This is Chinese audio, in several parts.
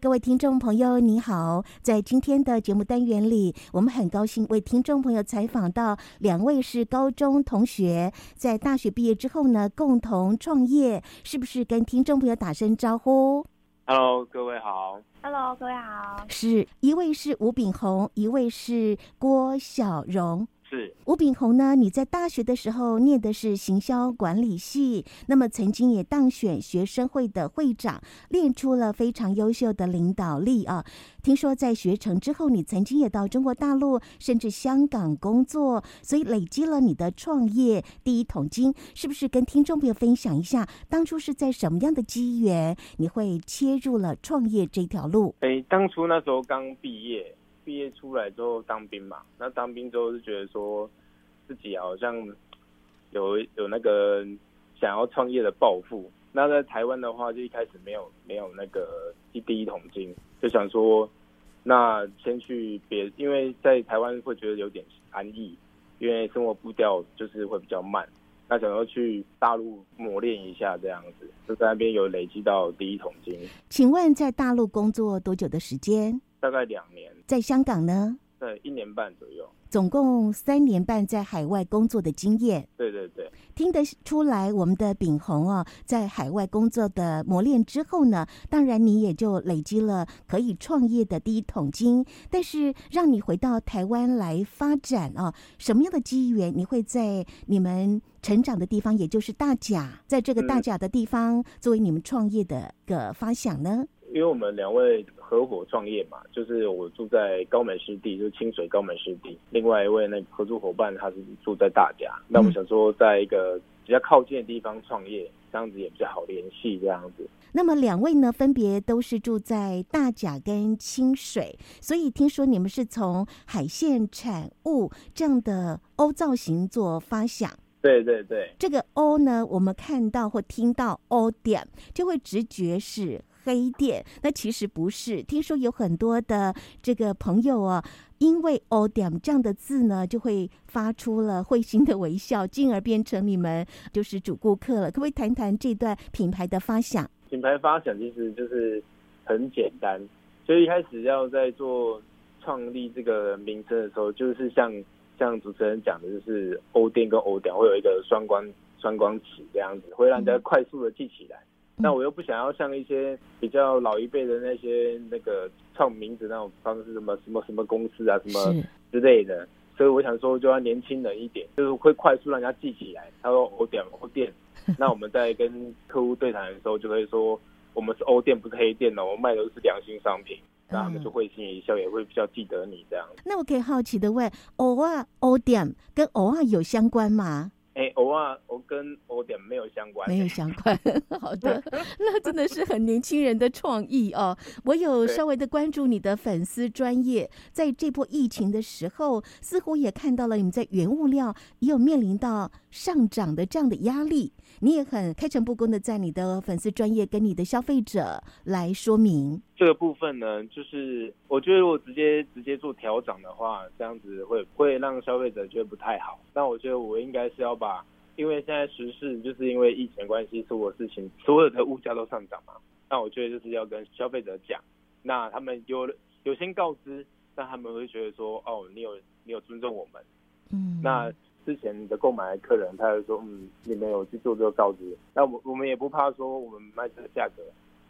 各位听众朋友，你好！在今天的节目单元里，我们很高兴为听众朋友采访到两位是高中同学，在大学毕业之后呢，共同创业，是不是？跟听众朋友打声招呼。Hello，各位好。Hello，各位好。是一位是吴炳宏，一位是郭晓蓉。是吴炳宏呢？你在大学的时候念的是行销管理系，那么曾经也当选学生会的会长，练出了非常优秀的领导力啊。听说在学成之后，你曾经也到中国大陆甚至香港工作，所以累积了你的创业第一桶金。是不是跟听众朋友分享一下，当初是在什么样的机缘，你会切入了创业这条路？哎，当初那时候刚毕业。毕业出来之后当兵嘛，那当兵之后是觉得说自己好像有有那个想要创业的抱负。那在台湾的话，就一开始没有没有那个一第一桶金，就想说那先去别，因为在台湾会觉得有点安逸，因为生活步调就是会比较慢。那想要去大陆磨练一下，这样子就在那边有累积到第一桶金。请问在大陆工作多久的时间？大概两年。在香港呢？对，一年半左右。总共三年半在海外工作的经验。对对对，听得出来，我们的炳宏哦，在海外工作的磨练之后呢，当然你也就累积了可以创业的第一桶金。但是让你回到台湾来发展啊，什么样的机缘你会在你们成长的地方，也就是大甲，在这个大甲的地方作为你们创业的个发想呢？因为我们两位合伙创业嘛，就是我住在高美湿地，就是清水高美湿地。另外一位那个合作伙伴他是住在大甲，那我们想说在一个比较靠近的地方创业，这样子也比较好联系这样子。那么两位呢，分别都是住在大甲跟清水，所以听说你们是从海鲜产物这样的 O 造型做发想。对对对，这个 O 呢，我们看到或听到 O 点，就会直觉是。黑店，那其实不是。听说有很多的这个朋友哦，因为 “O 点”这样的字呢，就会发出了会心的微笑，进而变成你们就是主顾客了。可不可以谈谈这段品牌的发想？品牌发想其实就是很简单，所以一开始要在做创立这个名称的时候，就是像像主持人讲的，就是 “O 店”跟 “O 点”会有一个双关双关词这样子，会让大家快速的记起来。嗯那我又不想要像一些比较老一辈的那些那个创名字那种方式，什么什么什么公司啊，什么之类的，所以我想说就要年轻人一点，就是会快速让人家记起来。他说欧店欧店，那我们在跟客户对谈的时候就可以说我们是欧店，不是黑店哦，我们卖的都是良心商品，那他们就会心一笑，也会比较记得你这样。那我可以好奇的问，偶啊欧店跟偶啊有相关吗？哎，偶尔，我跟我点没有相关，没有相关。好的，那真的是很年轻人的创意哦。我有稍微的关注你的粉丝专业，在这波疫情的时候，似乎也看到了你们在原物料也有面临到上涨的这样的压力。你也很开诚布公的在你的粉丝专业跟你的消费者来说明这个部分呢，就是我觉得如果直接直接做调整的话，这样子会会让消费者觉得不太好。但我觉得我应该是要把，因为现在时事就是因为疫情关系，所有事情所有的物价都上涨嘛。那我觉得就是要跟消费者讲，那他们有有先告知，那他们会觉得说，哦，你有你有尊重我们，嗯，那。之前的购买客人，他就说，嗯，你没有去做这个告知，那我我们也不怕说我们卖这个价格，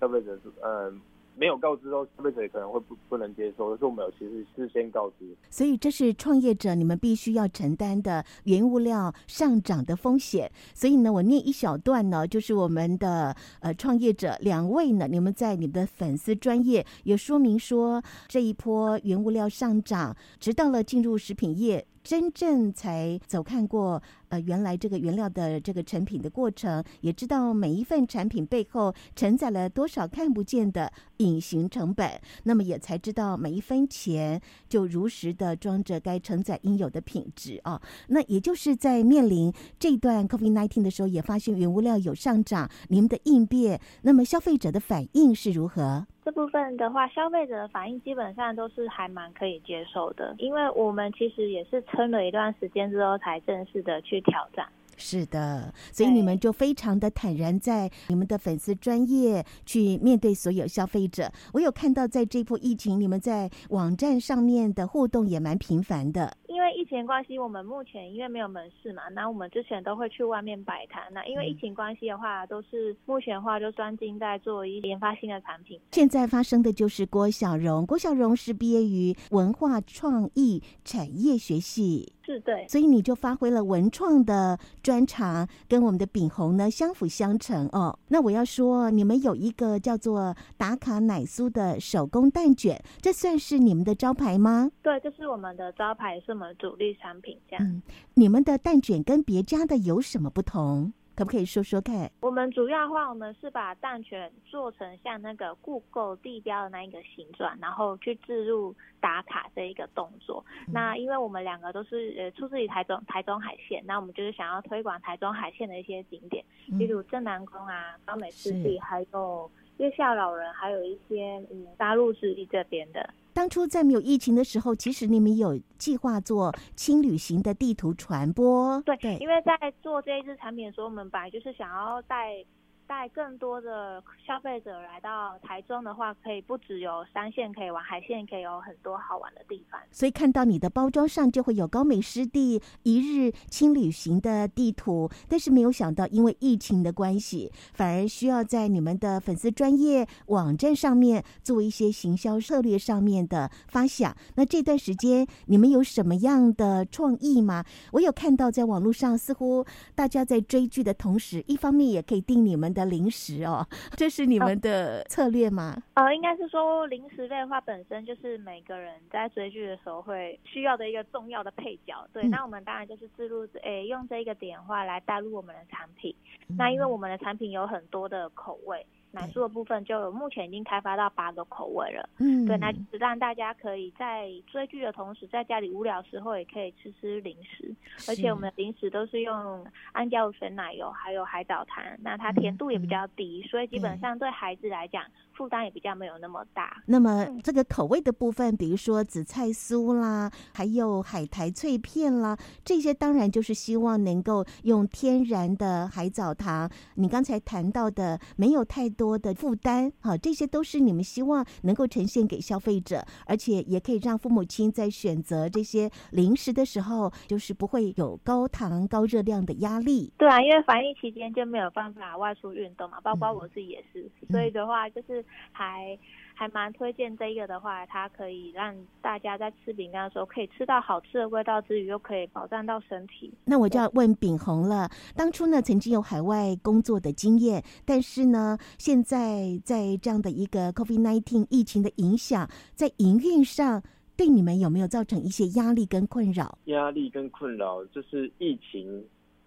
消费者是，嗯。没有告知哦，消费者可能会不不能接受，但是我们有其实事先告知，所以这是创业者你们必须要承担的原物料上涨的风险。所以呢，我念一小段呢，就是我们的呃创业者两位呢，你们在你们的粉丝专业也说明说，这一波原物料上涨，直到了进入食品业。真正才走看过呃原来这个原料的这个成品的过程，也知道每一份产品背后承载了多少看不见的隐形成本，那么也才知道每一分钱就如实的装着该承载应有的品质啊。那也就是在面临这段 COVID nineteen 的时候，也发现原物料有上涨，你们的应变，那么消费者的反应是如何？这部分的话，消费者的反应基本上都是还蛮可以接受的，因为我们其实也是撑了一段时间之后才正式的去挑战。是的，所以你们就非常的坦然，在你们的粉丝专业去面对所有消费者。我有看到，在这波疫情，你们在网站上面的互动也蛮频繁的。疫情关系，我们目前因为没有门市嘛，那我们之前都会去外面摆摊。那因为疫情关系的话，都是目前的话就专精在做一些研发新的产品。现在发生的就是郭小荣，郭小荣是毕业于文化创意产业学系。是对，所以你就发挥了文创的专长，跟我们的饼红呢相辅相成哦。那我要说，你们有一个叫做打卡奶酥的手工蛋卷，这算是你们的招牌吗？对，这是我们的招牌，是我们主力产品。这样，嗯，你们的蛋卷跟别家的有什么不同？可不可以说说看？我们主要的话，我们是把蛋卷做成像那个 Google 地标的那一个形状，然后去置入打卡这一个动作。嗯、那因为我们两个都是呃出自于台中台中海线，那我们就是想要推广台中海线的一些景点，例如正南宫啊、高美湿地，还有月下老人，还有一些嗯大陆湿地这边的。当初在没有疫情的时候，其实你们有计划做轻旅行的地图传播。对，对，因为在做这一支产品的时候，我们本来就是想要带。带更多的消费者来到台中的话，可以不只有山线可以玩，海线可以有很多好玩的地方。所以看到你的包装上就会有高美湿地一日轻旅行的地图，但是没有想到因为疫情的关系，反而需要在你们的粉丝专业网站上面做一些行销策略上面的发想。那这段时间你们有什么样的创意吗？我有看到在网络上，似乎大家在追剧的同时，一方面也可以订你们的零食哦，这是你们的策略吗？呃，应该是说零食类的话，本身就是每个人在追剧的时候会需要的一个重要的配角。对，嗯、那我们当然就是自入，诶，用这一个点话来带入我们的产品。嗯、那因为我们的产品有很多的口味。奶酥的部分就目前已经开发到八个口味了，嗯，对，那就是让大家可以在追剧的同时，在家里无聊时候也可以吃吃零食，而且我们的零食都是用安佳无水奶油还有海藻糖，那它甜度也比较低，嗯、所以基本上对孩子来讲负担也比较没有那么大。那么这个口味的部分，比如说紫菜酥啦，还有海苔脆片啦，这些当然就是希望能够用天然的海藻糖，你刚才谈到的没有太多。的负担，好，这些都是你们希望能够呈现给消费者，而且也可以让父母亲在选择这些零食的时候，就是不会有高糖高热量的压力。对啊，因为防疫期间就没有办法外出运动嘛，包括我自己也是，嗯、所以的话就是还。还蛮推荐这个的话，它可以让大家在吃饼干的时候可以吃到好吃的味道之余，又可以保障到身体。那我就要问秉弘了，当初呢曾经有海外工作的经验，但是呢现在在这样的一个 COVID-19 疫情的影响，在营运上对你们有没有造成一些压力跟困扰？压力跟困扰就是疫情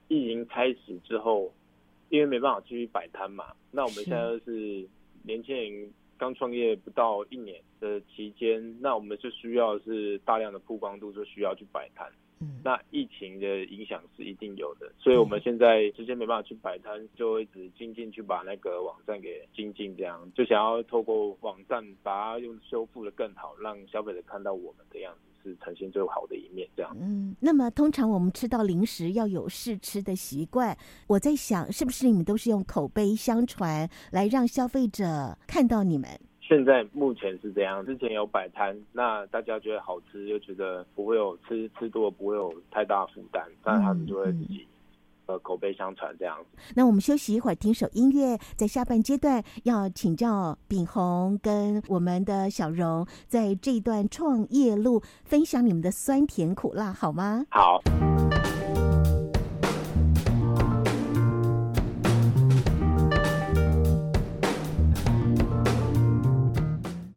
疫情开始之后，因为没办法继续摆摊嘛，那我们现在就是年轻人。刚创业不到一年的期间，那我们就需要是大量的曝光度，就需要去摆摊。嗯，那疫情的影响是一定有的，所以我们现在直接没办法去摆摊，就一直精进去把那个网站给精进，这样就想要透过网站把它用修复的更好，让消费者看到我们的样子。是呈现最好的一面，这样。嗯，那么通常我们吃到零食要有试吃的习惯。我在想，是不是你们都是用口碑相传来让消费者看到你们？现在目前是这样，之前有摆摊，那大家觉得好吃，又觉得不会有吃吃多不会有太大负担，那他们就会自己。呃，口碑相传这样子。那我们休息一会儿，听首音乐。在下半阶段，要请教炳宏跟我们的小荣，在这段创业路分享你们的酸甜苦辣，好吗？好。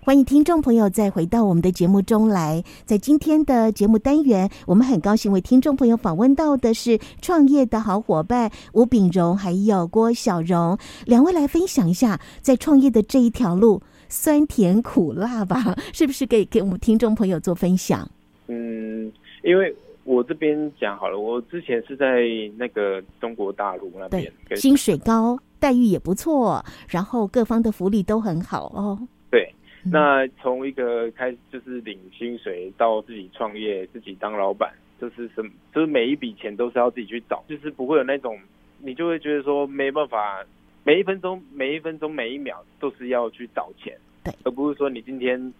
欢欢迎听众朋友再回到我们的节目中来。在今天的节目单元，我们很高兴为听众朋友访问到的是创业的好伙伴吴炳荣还有郭小荣两位，来分享一下在创业的这一条路酸甜苦辣吧？是不是可以给我们听众朋友做分享？嗯，因为。我这边讲好了，我之前是在那个中国大陆那边，薪水高，待遇也不错，然后各方的福利都很好哦。对，那从一个开始就是领薪水到自己创业，自己当老板，就是什么，就是每一笔钱都是要自己去找，就是不会有那种你就会觉得说没办法，每一分钟、每一分钟、每一秒都是要去找钱，对，而不是说你今天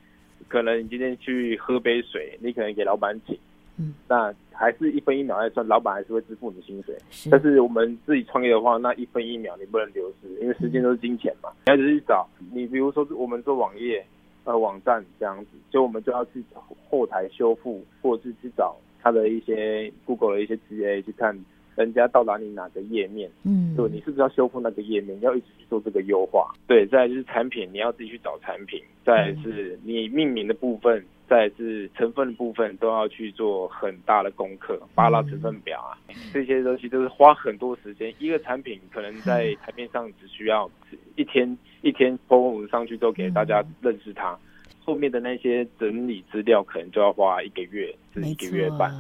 可能你今天去喝杯水，你可能给老板请。嗯，那还是一分一秒来算，老板还是会支付你的薪水。是，但是我们自己创业的话，那一分一秒你不能流失，因为时间都是金钱嘛。你要去找，你比如说我们做网页、呃网站这样子，就我们就要去后台修复，或者是去找他的一些 Google 的一些 GA 去看。人家到哪里哪个页面，嗯，对，你是不是要修复那个页面？要一直去做这个优化。对，再来就是产品，你要自己去找产品。再来是你命名的部分，再是成分的部分，都要去做很大的功课，扒拉成分表啊，这些东西都是花很多时间。一个产品可能在台面上只需要一天一天 po 上去，都给大家认识它。后面的那些整理资料，可能就要花一个月至一个月半。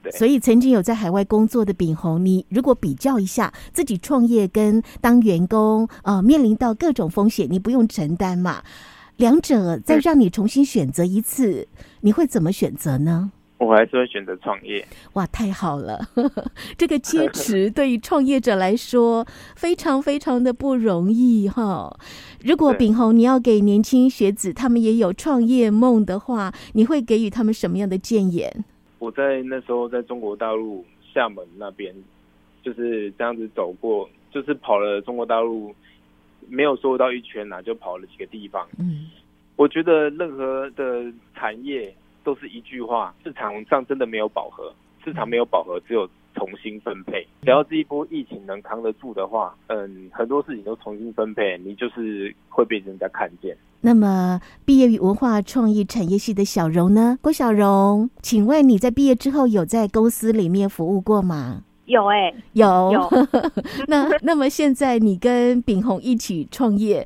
对所以，曾经有在海外工作的秉宏，你如果比较一下自己创业跟当员工，呃，面临到各种风险，你不用承担嘛？两者再让你重新选择一次，嗯、你会怎么选择呢？我还是会选择创业。哇，太好了！这个坚持对于创业者来说 非常非常的不容易哈。如果炳宏你要给年轻学子，他们也有创业梦的话，你会给予他们什么样的建言？我在那时候在中国大陆厦门那边，就是这样子走过，就是跑了中国大陆，没有说到一圈呐、啊，就跑了几个地方。嗯，我觉得任何的产业都是一句话：市场上真的没有饱和，市场没有饱和，只有重新分配。只要这一波疫情能扛得住的话，嗯，很多事情都重新分配，你就是会被人家看见。那么，毕业于文化创意产业系的小荣呢？郭小荣，请问你在毕业之后有在公司里面服务过吗？有哎、欸，有有。那那么现在你跟秉宏一起创业，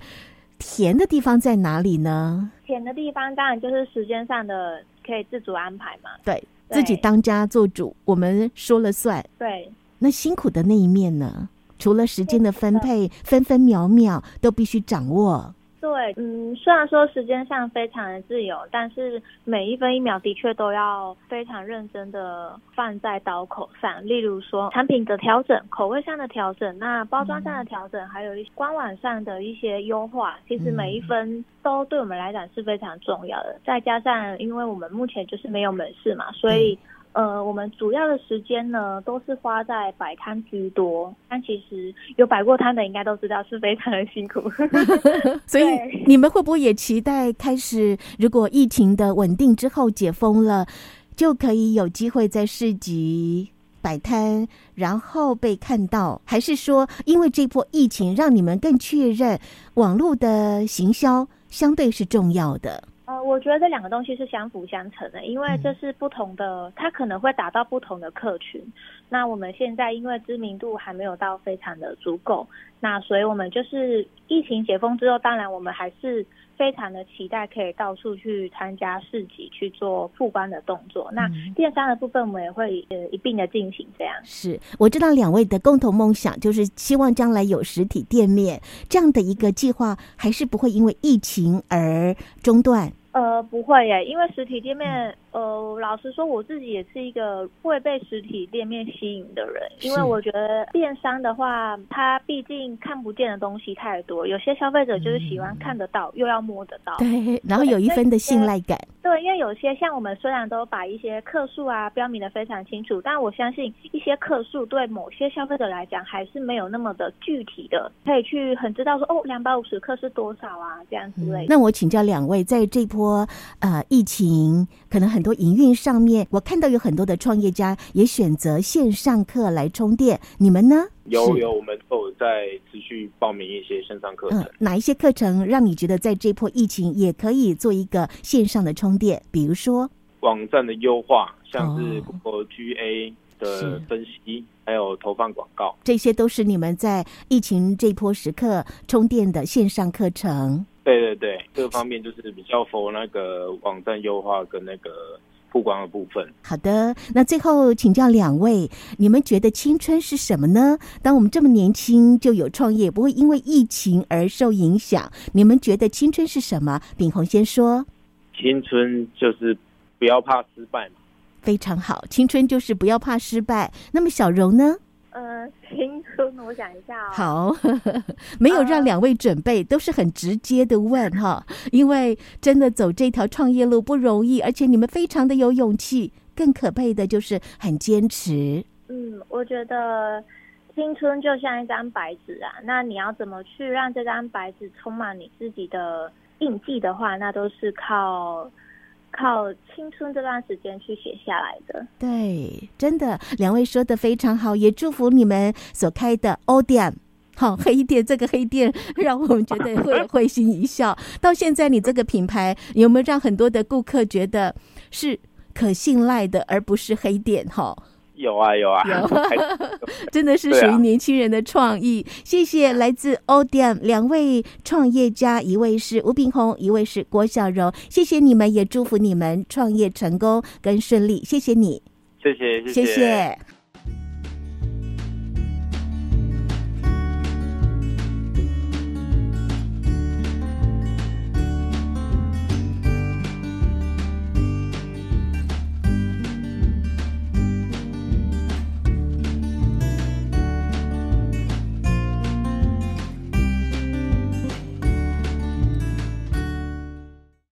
甜的地方在哪里呢？甜的地方当然就是时间上的可以自主安排嘛。对，对自己当家做主，我们说了算。对。那辛苦的那一面呢？除了时间的分配，分分秒秒都必须掌握。对，嗯，虽然说时间上非常的自由，但是每一分一秒的确都要非常认真的放在刀口上。例如说产品的调整、口味上的调整、那包装上的调整，还有一些官网上的一些优化，其实每一分都对我们来讲是非常重要的。再加上，因为我们目前就是没有门市嘛，所以。呃，我们主要的时间呢，都是花在摆摊居多。但其实有摆过摊的，应该都知道是非常的辛苦。所以你们会不会也期待开始，如果疫情的稳定之后解封了，就可以有机会在市集摆摊，然后被看到？还是说，因为这波疫情让你们更确认网络的行销相对是重要的？呃，我觉得这两个东西是相辅相成的，因为这是不同的，它可能会打到不同的客群。那我们现在因为知名度还没有到非常的足够，那所以我们就是疫情解封之后，当然我们还是非常的期待可以到处去参加市集去做曝光的动作。那电商的部分我们也会呃一并的进行这样。是，我知道两位的共同梦想就是希望将来有实体店面这样的一个计划，还是不会因为疫情而中断。呃，不会耶，因为实体店面，呃，老实说，我自己也是一个会被实体店面吸引的人，因为我觉得电商的话，它毕竟看不见的东西太多，有些消费者就是喜欢看得到，嗯、又要摸得到，对，然后有一分的信赖感。对，因为有些像我们虽然都把一些克数啊标明的非常清楚，但我相信一些克数对某些消费者来讲还是没有那么的具体的，可以去很知道说哦，两百五十克是多少啊，这样之类的。那我请教两位，在这波。波呃疫情，可能很多营运上面，我看到有很多的创业家也选择线上课来充电。你们呢？有有，我们都有在持续报名一些线上课程。嗯，哪一些课程让你觉得在这波疫情也可以做一个线上的充电？比如说网站的优化，像是 Google GA 的分析，还有投放广告，这些都是你们在疫情这波时刻充电的线上课程。对对对，这个方面就是比较 for 那个网站优化跟那个曝光的部分。好的，那最后请教两位，你们觉得青春是什么呢？当我们这么年轻就有创业，不会因为疫情而受影响，你们觉得青春是什么？秉宏先说。青春就是不要怕失败嘛。非常好，青春就是不要怕失败。那么小柔呢？呃，青春，我想一下哦。好，没有让两位准备，呃、都是很直接的问哈，因为真的走这条创业路不容易，而且你们非常的有勇气，更可佩的就是很坚持。嗯，我觉得青春就像一张白纸啊，那你要怎么去让这张白纸充满你自己的印记的话，那都是靠。靠青春这段时间去写下来的，对，真的，两位说的非常好，也祝福你们所开的欧店，好黑店，这个黑店让我们觉得会会心一笑。到现在，你这个品牌有没有让很多的顾客觉得是可信赖的，而不是黑店？哈。有啊有 啊，真的是属于年轻人的创意。啊、谢谢来自 ODM 两位创业家，一位是吴炳宏，一位是郭小柔。谢谢你们，也祝福你们创业成功跟顺利。谢谢你，谢谢谢谢。谢谢